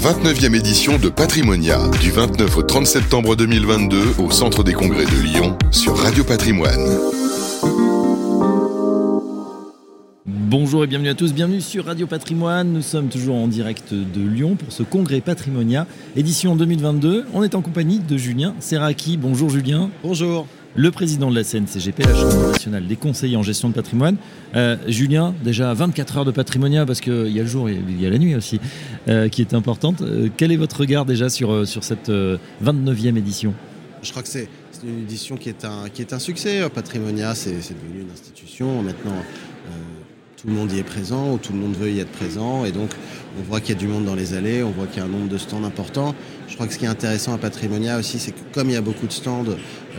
29e édition de Patrimonia, du 29 au 30 septembre 2022 au Centre des Congrès de Lyon sur Radio Patrimoine. Bonjour et bienvenue à tous, bienvenue sur Radio Patrimoine. Nous sommes toujours en direct de Lyon pour ce congrès Patrimonia, édition 2022. On est en compagnie de Julien Serraki. Bonjour Julien. Bonjour. Le président de la CNCGP, la Chambre nationale des conseillers en gestion de patrimoine. Euh, Julien, déjà 24 heures de Patrimonia, parce qu'il y a le jour et il y a la nuit aussi, euh, qui est importante. Euh, quel est votre regard déjà sur, sur cette 29e édition? Je crois que c'est une édition qui est un, qui est un succès. Patrimonia, c'est devenu une institution. Maintenant, tout le monde y est présent, ou tout le monde veut y être présent, et donc on voit qu'il y a du monde dans les allées, on voit qu'il y a un nombre de stands important. Je crois que ce qui est intéressant à Patrimonia aussi, c'est que comme il y a beaucoup de stands,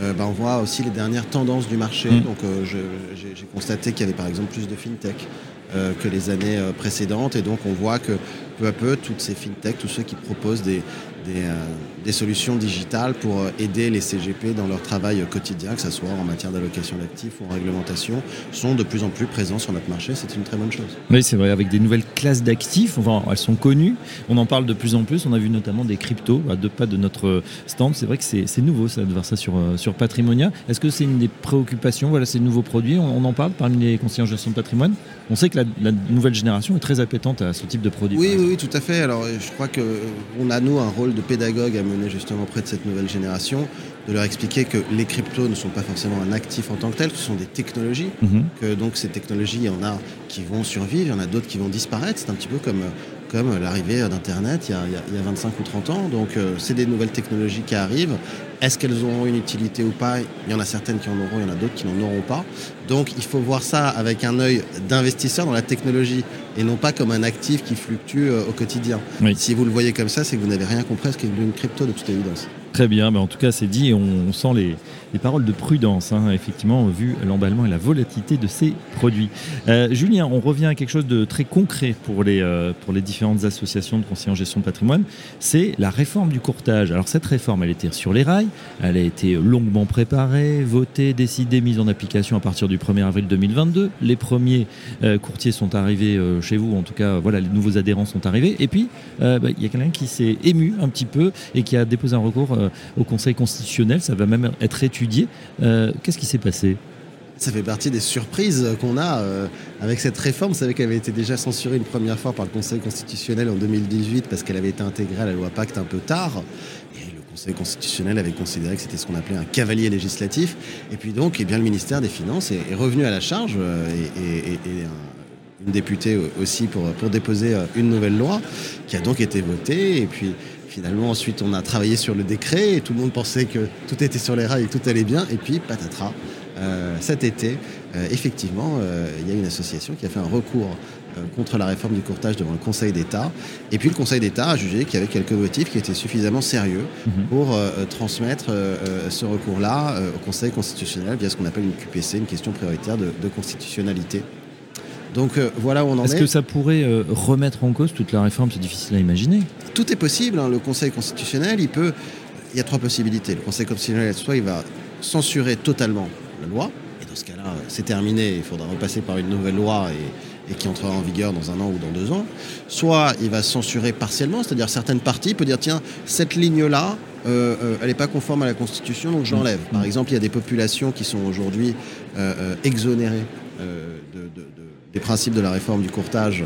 euh, ben, on voit aussi les dernières tendances du marché. Mm. Donc euh, j'ai constaté qu'il y avait par exemple plus de fintech euh, que les années précédentes, et donc on voit que peu à peu, toutes ces fintech, tous ceux qui proposent des, euh, des, solutions digitales pour euh, aider les CGP dans leur travail quotidien, que ce soit en matière d'allocation d'actifs ou en réglementation, sont de plus en plus présents sur notre marché. C'est une très bonne chose. Oui, c'est vrai, avec des nouvelles classes d'actifs, enfin, elles sont connues, on en parle de plus en plus. On a vu notamment des cryptos à deux pas de notre stand. C'est vrai que c'est nouveau ça, de voir ça sur, euh, sur Patrimonia. Est-ce que c'est une des préoccupations, voilà, ces nouveaux produits? On, en parle parmi les conseillers en gestion de patrimoine On sait que la, nouvelle génération est très appétente à ce type de produits. Oui, oui, oui, tout à fait. Alors, je crois qu'on a, nous, un rôle de pédagogue à mener justement auprès de cette nouvelle génération, de leur expliquer que les cryptos ne sont pas forcément un actif en tant que tel, ce sont des technologies, mhm. que donc ces technologies, il y en a qui vont survivre, il y en a d'autres qui vont disparaître. C'est un petit peu comme, comme l'arrivée d'Internet il, il, y a 25 ou 30 ans. Donc euh, c'est des nouvelles technologies qui arrivent. Est-ce qu'elles auront une utilité ou pas? Il y en a certaines qui en auront, il y en a d'autres qui n'en auront pas. Donc il faut voir ça avec un œil d'investisseur dans la technologie et non pas comme un actif qui fluctue euh, au quotidien. Si vous le voyez comme ça, c'est que vous n'avez rien compris à ce qu'est une crypto de toute évidence. Très bien, mais en tout cas c'est dit on sent les, paroles de prudence, hein, effectivement, vu l'emballement et la volatilité de ces produits. Euh, Julien, on revient à quelque chose de très concret pour les, euh, pour les différentes associations de conseillers en gestion de patrimoine, c'est la réforme du courtage. Alors cette réforme, elle était sur les rails, elle a été longuement préparée, votée, décidée, mise en application à partir du 1er avril 2022. Les premiers euh, courtiers sont arrivés chez vous, en tout cas, voilà, les nouveaux adhérents sont arrivés. Et puis, bah, il y a quelqu'un qui s'est ému un petit peu et qui a déposé un recours au Conseil constitutionnel. Ça va même être étudié. Euh, qu'est-ce qui s'est passé? Ça fait partie des surprises qu'on a euh, avec cette réforme. Vous savez qu'elle avait été déjà censurée une première fois par le Conseil constitutionnel en 2018 parce qu'elle avait été intégrée à la loi Pacte un peu tard. Et le Conseil constitutionnel avait considéré que c'était ce qu'on appelait un cavalier législatif. Et puis donc, eh bien, le ministère des Finances est, revenu à la charge et, une députée aussi pour, pour déposer une nouvelle loi qui a donc été votée. Et puis Finalement, ensuite, on a travaillé sur le décret et tout le monde pensait que tout était sur les rails et que tout allait bien. Et puis, patatras, euh, cet été, euh, effectivement, euh, il y a une association qui a fait un recours contre la réforme du courtage devant le Conseil d'État. Et puis, le Conseil d'État a jugé qu'il y avait quelques motifs qui étaient suffisamment sérieux mhm. pour transmettre ce recours-là au Conseil constitutionnel via ce qu'on appelle une QPC, une question prioritaire de, constitutionnalité. Donc voilà où on en est. Est-ce que ça pourrait remettre en cause toute la réforme? C'est difficile à imaginer tout est possible. Hein. Le Conseil constitutionnel, il peut. Il y a trois possibilités. Le Conseil constitutionnel, soit il va censurer totalement la loi, et dans ce cas-là, c'est terminé, il faudra repasser par une nouvelle loi et, qui entrera en vigueur dans un an ou dans deux ans. Soit il va censurer partiellement, c'est-à-dire certaines parties, il peut dire tiens, cette ligne-là, euh, euh, elle n'est pas conforme à la Constitution, donc j'enlève. Par exemple, il y a des populations qui sont aujourd'hui euh, exonérées des principes de la réforme du courtage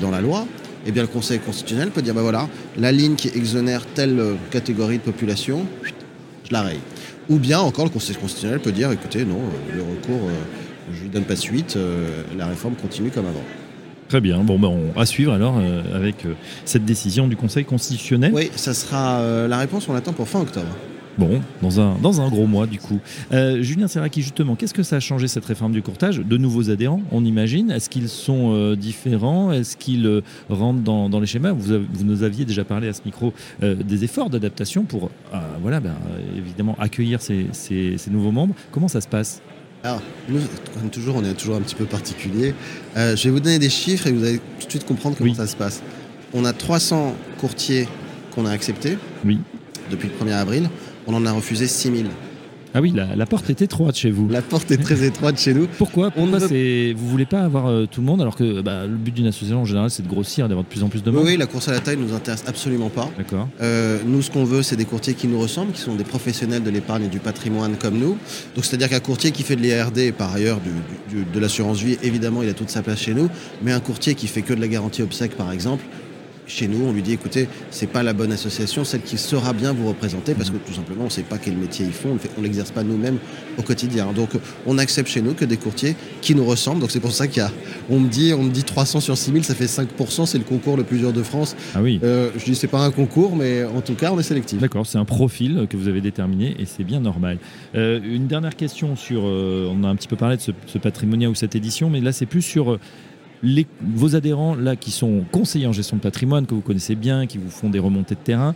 dans la loi eh bien le Conseil constitutionnel peut dire, ben voilà, la ligne qui exonère telle euh, catégorie de population, je la raye. Ou bien encore le Conseil constitutionnel peut dire, écoutez, non, euh, le recours, euh, je ne lui donne pas suite, la réforme continue comme avant. Très bien. Bon, ben, on, à suivre alors avec cette décision du Conseil constitutionnel. Oui, ça sera la réponse, on l'attend pour fin octobre. Bon, dans un, dans un gros mois du coup. Euh, Julien Serraki, justement, qu'est-ce que ça a changé cette réforme du courtage De nouveaux adhérents, on imagine. Est-ce qu'ils sont euh, différents Est-ce qu'ils euh, rentrent dans, les schémas vous, vous, nous aviez déjà parlé à ce micro des efforts d'adaptation pour, voilà, ben, évidemment, accueillir ces, nouveaux membres. Comment ça se passe alors, nous, comme toujours, on est toujours un petit peu particulier. je vais vous donner des chiffres et vous allez tout de suite comprendre comment ça se passe. On a 300 courtiers qu'on a acceptés oui. depuis le 1er avril on en a refusé 6000. Ah oui, la, porte est étroite chez vous. La porte est très étroite chez nous. Pourquoi? Pourquoi veut... vous voulez pas avoir euh, tout le monde alors que bah, le but d'une association en général c'est de grossir, d'avoir de plus en plus de monde? Oui, la course à la taille nous intéresse absolument pas. D'accord. Euh, nous, ce qu'on veut, c'est des courtiers qui nous ressemblent, qui sont des professionnels de l'épargne et du patrimoine comme nous. Donc, c'est-à-dire qu'un courtier qui fait de l'IRD par ailleurs de l'assurance vie, évidemment, il a toute sa place chez nous. Mais un courtier qui fait que de la garantie obsèque, par exemple, chez nous, on lui dit écoutez, c'est pas la bonne association, celle qui saura bien vous représenter, parce que tout simplement, on ne sait pas quel métier ils font, on ne l'exerce pas nous-mêmes au quotidien. Donc, on accepte chez nous que des courtiers qui nous ressemblent. Donc, c'est pour ça qu'il y a, on me dit, on me dit 300 sur 6000, ça fait 5%, c'est le concours le plus dur de France. Ah oui. Euh, je dis c'est pas un concours, mais en tout cas, on est sélectif. D'accord, c'est un profil que vous avez déterminé et c'est bien normal. Euh, une dernière question sur, euh, on a un petit peu parlé de ce, ce patrimonia ou cette édition, mais là, c'est plus sur vos adhérents, là, qui sont conseillers en gestion de patrimoine, que vous connaissez bien, qui vous font des remontées de terrain,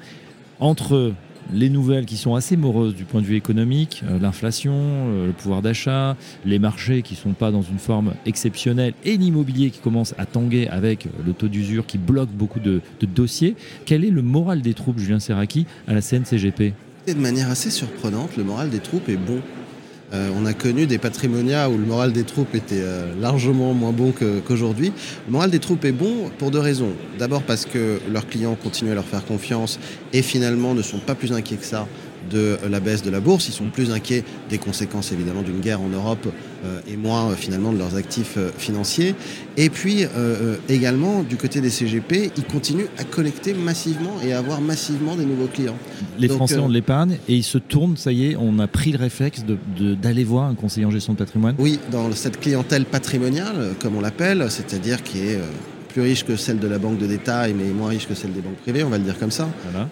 entre les nouvelles qui sont assez moroses du point de vue économique, euh, l'inflation, euh, le pouvoir d'achat, les marchés qui ne sont pas dans une forme exceptionnelle et l'immobilier qui commence à tanguer avec euh, le taux d'usure qui bloque beaucoup de, de, dossiers. Quel est le moral des troupes, Julien Serraki, à la CNCGP De manière assez surprenante, le moral des troupes est bon. Euh, on a connu des patrimoniats où le moral des troupes était euh, largement moins bon qu'aujourd'hui. le moral des troupes est bon pour deux raisons. D'abord parce que leurs clients continuent à leur faire confiance et finalement ne sont pas plus inquiets que ça de la baisse de la bourse. Ils sont plus inquiets des conséquences évidemment d'une guerre en Europe euh, et moins euh, finalement de leurs actifs euh, financiers. Et puis également du côté des CGP, ils continuent à collecter massivement et à avoir massivement des nouveaux clients. Les Français ont de l'épargne et ils se tournent, ça y est, on a pris le réflexe d'aller voir un conseiller en gestion de patrimoine Oui, dans cette clientèle patrimoniale, comme on l'appelle, c'est-à-dire qui est plus riche que celle de la banque de détail, mais moins riche que celle des banques privées, on va le dire comme ça,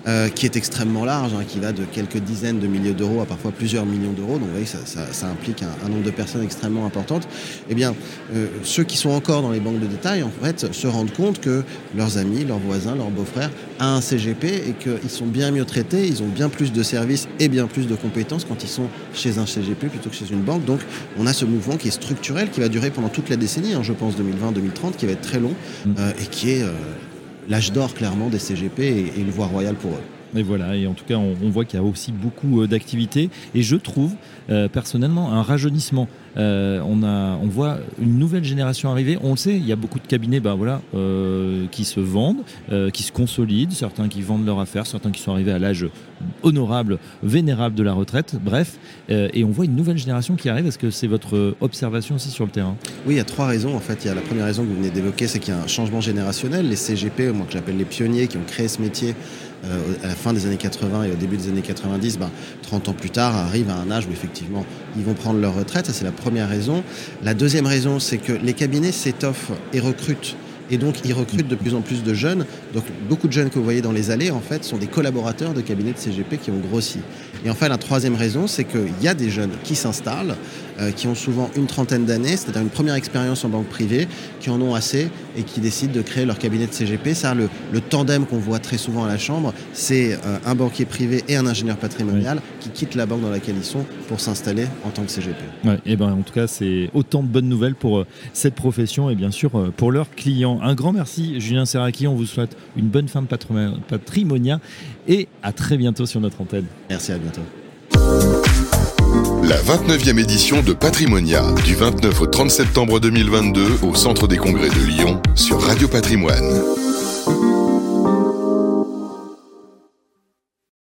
euh, qui est extrêmement large, hein, qui va de quelques dizaines de milliers d'euros à parfois plusieurs millions d'euros. Donc vous voyez, ça, ça, implique un, nombre de personnes extrêmement importantes. Eh bien, euh, ceux qui sont encore dans les banques de détail, en fait, se rendent compte que leurs amis, leurs voisins, leurs beaux-frères ont un CGP et qu'ils sont bien mieux traités, ils ont bien plus de services et bien plus de compétences quand ils sont chez un CGP plutôt que chez une banque. Donc, on a ce mouvement qui est structurel, qui va durer pendant toute la décennie, hein, je pense 2020-2030, qui va être très long, Euh, et qui est euh, l'âge d'or clairement des CGP et, une voie royale pour eux. Et voilà, et en tout cas, on, voit qu'il y a aussi beaucoup euh, d'activités. Et je trouve personnellement un rajeunissement euh, on, a, on voit une nouvelle génération arriver. On le sait, il y a beaucoup de cabinets bah, voilà, euh, qui se vendent, euh, qui se consolident, certains qui vendent leur affaire, certains qui sont arrivés à l'âge honorable, vénérable de la retraite, bref. et on voit une nouvelle génération qui arrive. Est-ce que c'est votre observation aussi sur le terrain? Oui, il y a trois raisons. En fait, il y a la première raison que vous venez d'évoquer, c'est qu'il y a un changement générationnel. Les CGP, moi que j'appelle les pionniers, qui ont créé ce métier à la fin des années 80 et au début des années 90, 30 ben, ans plus tard, arrivent à un âge où effectivement ils vont prendre leur retraite. Ça, c'est la première raison. La deuxième raison, c'est que les cabinets s'étoffent et recrutent et donc, ils recrutent de plus en plus de jeunes. Donc, beaucoup de jeunes que vous voyez dans les allées, en fait, sont des collaborateurs de cabinets de CGP qui ont grossi. Et enfin, la troisième raison, c'est qu'il y a des jeunes qui s'installent, euh, qui ont souvent une trentaine d'années, c'est-à-dire une première expérience en banque privée, qui en ont assez et qui décident de créer leur cabinet de CGP. Ça, le, le tandem qu'on voit très souvent à la Chambre, c'est euh, un banquier privé et un ingénieur patrimonial qui quittent la banque dans laquelle ils sont pour s'installer en tant que CGP. et ben, en tout cas, c'est autant de bonnes nouvelles pour euh, cette profession et bien sûr pour leurs clients. Un grand merci, Julien Serraki. On vous souhaite une bonne fin de patrimonia et à très bientôt sur notre antenne. Merci, à bientôt. La 29e édition de Patrimonia, du 29 au 30 septembre 2022 au Centre des Congrès de Lyon sur Radio Patrimoine.